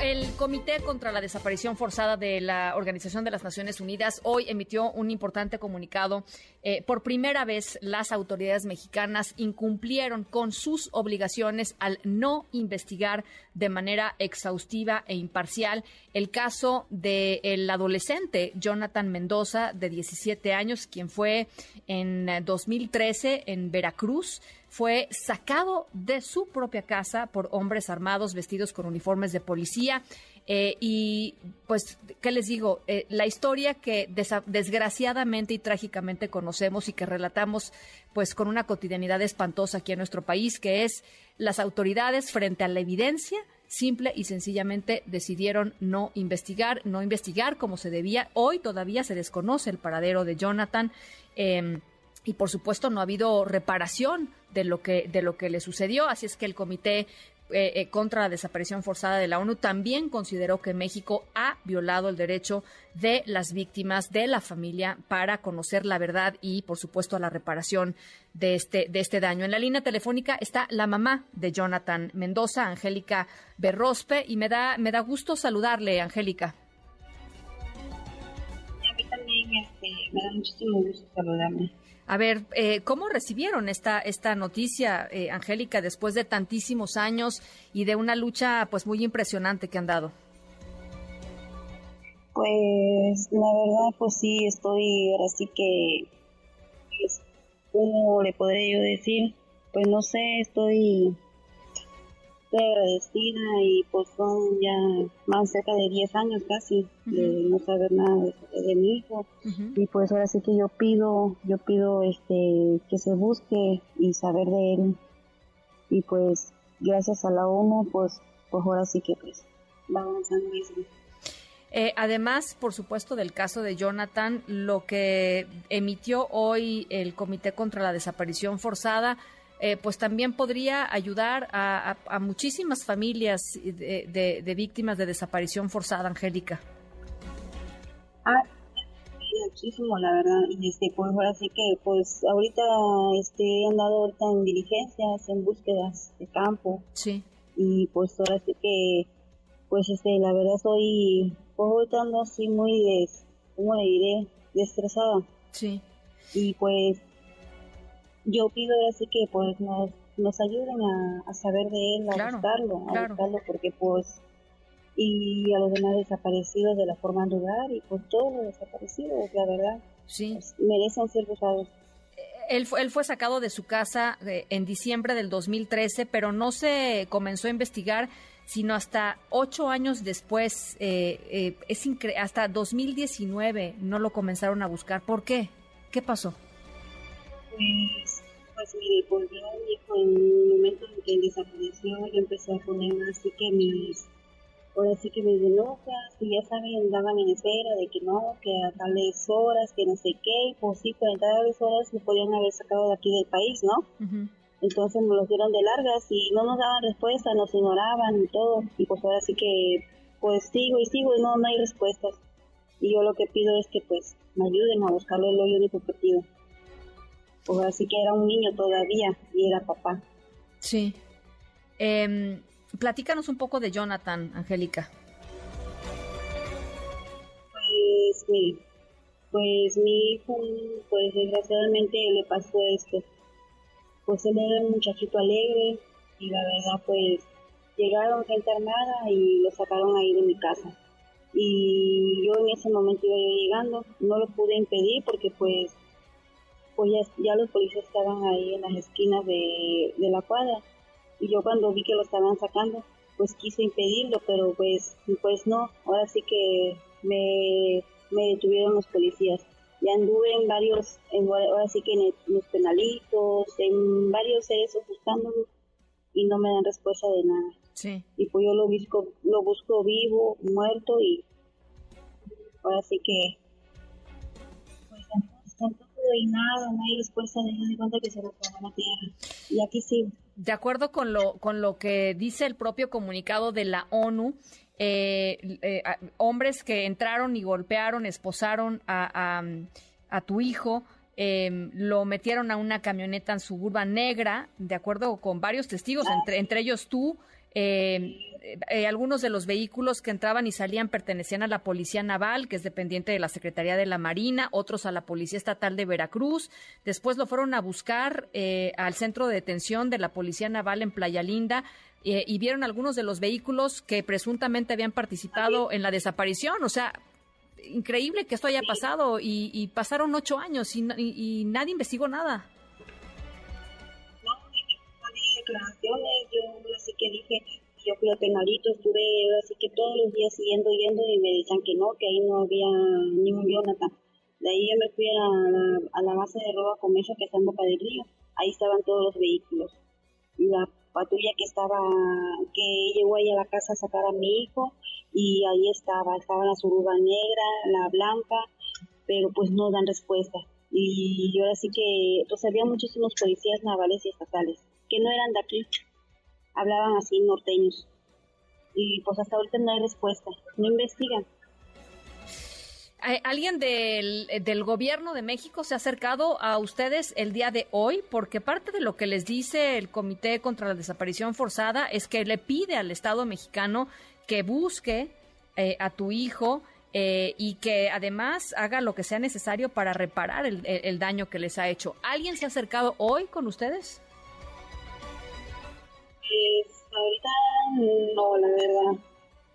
El Comité contra la Desaparición Forzada de la Organización de las Naciones Unidas hoy emitió un importante comunicado. Eh, por primera vez, las autoridades mexicanas incumplieron con sus obligaciones al no investigar de manera exhaustiva e imparcial el caso del adolescente Jonathan Mendoza, de 17 años, quien fue en 2013 en Veracruz fue sacado de su propia casa por hombres armados vestidos con uniformes de policía. Eh, y pues, ¿qué les digo? Eh, la historia que desgraciadamente y trágicamente conocemos y que relatamos pues con una cotidianidad espantosa aquí en nuestro país, que es las autoridades frente a la evidencia simple y sencillamente decidieron no investigar, no investigar como se debía. Hoy todavía se desconoce el paradero de Jonathan. Em, y por supuesto no ha habido reparación de lo que de lo que le sucedió así es que el comité eh, eh, contra la desaparición forzada de la ONU también consideró que México ha violado el derecho de las víctimas de la familia para conocer la verdad y por supuesto la reparación de este de este daño. En la línea telefónica está la mamá de Jonathan Mendoza, Angélica Berrospe y me da me da gusto saludarle, Angélica. A mí también este, me da muchísimo gusto saludarme. A ver, eh, ¿cómo recibieron esta, esta noticia, eh, Angélica, después de tantísimos años y de una lucha pues muy impresionante que han dado? Pues la verdad, pues sí, estoy ahora sí que, pues, ¿cómo le podré yo decir? Pues no sé, estoy agradecida y pues son ya más cerca de 10 años casi de no saber nada de, mi hijo. Y pues ahora sí que yo pido yo pido este que se busque y saber de él. Y pues gracias a la ONU pues pues ahora sí que pues va avanzando eso. Eh, además, por supuesto, del caso de Jonathan, lo que emitió hoy el Comité contra la Desaparición Forzada eh, pues también podría ayudar a, muchísimas familias de, víctimas de desaparición forzada, Angélica. Ah, muchísimo, la verdad. Y este, pues ahora sí que, pues ahorita este, he andado ahorita en diligencias, en búsquedas de campo. Sí. Y pues ahora sí que, pues este, la verdad soy, pues ahorita ando así muy, des, ¿cómo le diré? Destresada. Sí. Y pues yo pido así que pues nos, nos ayuden a, saber de él, a buscarlo, a buscarlo porque pues y a los demás desaparecidos de la forma lugar y pues todos los desaparecidos, la verdad, sí. Pues, merecen ser buscados. Él fue, él fue sacado de su casa eh, en diciembre del 2013, pero no se comenzó a investigar sino hasta ocho años después, eh, eh, es hasta 2019 no lo comenzaron a buscar. ¿Por qué? ¿Qué pasó? Pues pues mire, pues yo en el momento en que desapareció, yo empecé a poner así que mis, ahora sí que mis denuncias, y ya saben, daban en espera de que no, que a tales horas, que no sé qué, y pues sí, pues a tales horas me podían haber sacado de aquí del país, ¿no? Entonces nos los dieron de largas y no nos daban respuesta, nos ignoraban y todo, y pues ahora sí que, pues sigo y sigo y no, no hay respuestas. Y yo lo que pido es que pues me ayuden a buscarlo el hoyo que pido pues así que era un niño todavía y era papá. Sí. Eh, platícanos un poco de Jonathan, Angélica. Pues mire, pues mi hijo, pues desgraciadamente le pasó esto. Pues él era un muchachito alegre y la verdad pues llegaron gente armada y lo sacaron ahí de mi casa. Y yo en ese momento iba llegando, no lo pude impedir porque pues pues ya, los policías estaban ahí en las esquinas de, la cuadra. Y yo cuando vi que lo estaban sacando pues quise impedirlo pero pues pues no. Ahora sí que me, detuvieron los policías. Ya anduve en varios ahora sí que en, los penalitos en varios esos buscándolo y no me dan respuesta de nada. Sí. y pues yo lo busco lo busco vivo muerto y ahora sí que pues y nada, no hay respuesta de cuenta que se la tierra. Y aquí sí. De acuerdo con lo, con lo que dice el propio comunicado de la ONU, eh, eh, hombres que entraron y golpearon, esposaron a, a, tu hijo, Em, lo metieron a una camioneta en suburba negra, de acuerdo con varios testigos, entre, entre ellos tú. Em, eh, algunos de los vehículos que entraban y salían pertenecían a la Policía Naval, que es dependiente de la Secretaría de la Marina, otros a la Policía Estatal de Veracruz. Después lo fueron a buscar eh, al centro de detención de la Policía Naval en Playa Linda. Eh, y vieron algunos de los vehículos que presuntamente habían participado en la desaparición. O sea, increíble que esto haya pasado y, pasaron ocho años y, nadie investigó nada. No, así que dije, yo fui a Penalito, estuve así que todos los días siguiendo yendo y me decían que no, que ahí no había ningún Jonathan. De ahí yo me fui a la, a la base de roba comercio que está en Boca del Río, ahí estaban todos los vehículos. La patrulla que estaba, que llegó ahí a la casa a sacar a mi hijo, y ahí estaba, estaba la suruba negra, la blanca, pero pues no dan respuesta. Y yo ahora sí que, pues había muchísimos policías navales y estatales, que no eran de aquí, hablaban así norteños. Y pues hasta ahorita no hay respuesta, no investigan. ¿Alguien del, del, gobierno de México se ha acercado a ustedes el día de hoy? Porque parte de lo que les dice el Comité contra la Desaparición Forzada es que le pide al Estado mexicano que busque eh, a tu hijo eh, y que además haga lo que sea necesario para reparar el, daño que les ha hecho. ¿Alguien se ha acercado hoy con ustedes? Pues ahorita no, la verdad.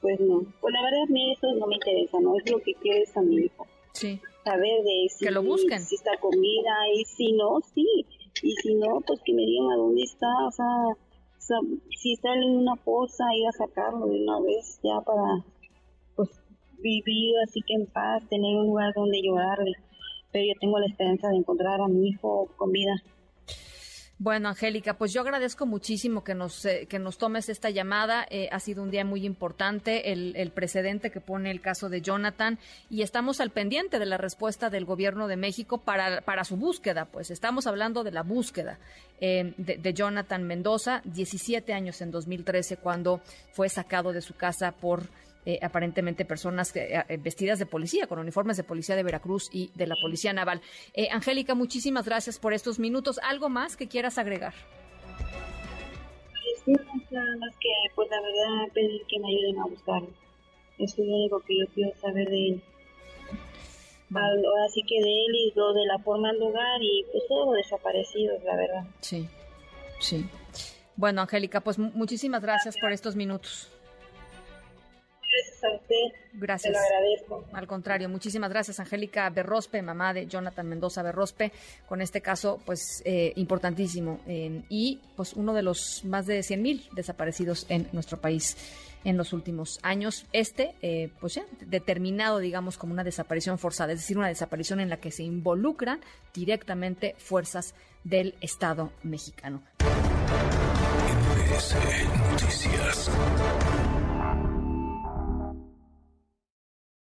Pues no. Pues la verdad a mí eso no me interesa, ¿no? Es lo que quiero es a mi hijo. Sí. Saber de si, que lo busquen. si está comida y si no, sí. Y si no, pues que me digan a dónde está, o sea si está en una fosa, ir a sacarlo de una vez ya para pues vivir así que en paz, tener un lugar donde llorarle. Pero yo tengo la esperanza de encontrar a mi hijo con vida. Bueno, Angélica, pues yo agradezco muchísimo que nos, eh, que nos tomes esta llamada. Eh, ha sido un día muy importante el, el, precedente que pone el caso de Jonathan y estamos al pendiente de la respuesta del gobierno de México para, para su búsqueda. Pues estamos hablando de la búsqueda eh, de, de, Jonathan Mendoza, 17 años en 2013, cuando fue sacado de su casa por eh, aparentemente personas eh, eh, vestidas de policía, con uniformes de policía de Veracruz y de la Policía Naval. Angélica, muchísimas gracias por estos minutos. ¿Algo más que quieras agregar? Pues, nada más que, pues la verdad, pedir que me ayuden a buscarlo. Es lo único que yo quiero saber de él. Ahora sí que de él y lo de la forma del lugar y pues todo desaparecido, la verdad. Sí, sí. Bueno, Angélica, pues muchísimas gracias por estos minutos gracias a usted. Gracias. Te lo agradezco. Al contrario, muchísimas gracias, Angélica Berrospe, mamá de Jonathan Mendoza Berrospe, con este caso, pues, eh, importantísimo. y, pues, uno de los más de 100 mil desaparecidos en nuestro país en los últimos años. Este, eh, pues ya, determinado, digamos, como una desaparición forzada, es decir, una desaparición en la que se involucran directamente fuerzas del Estado mexicano. Noticias.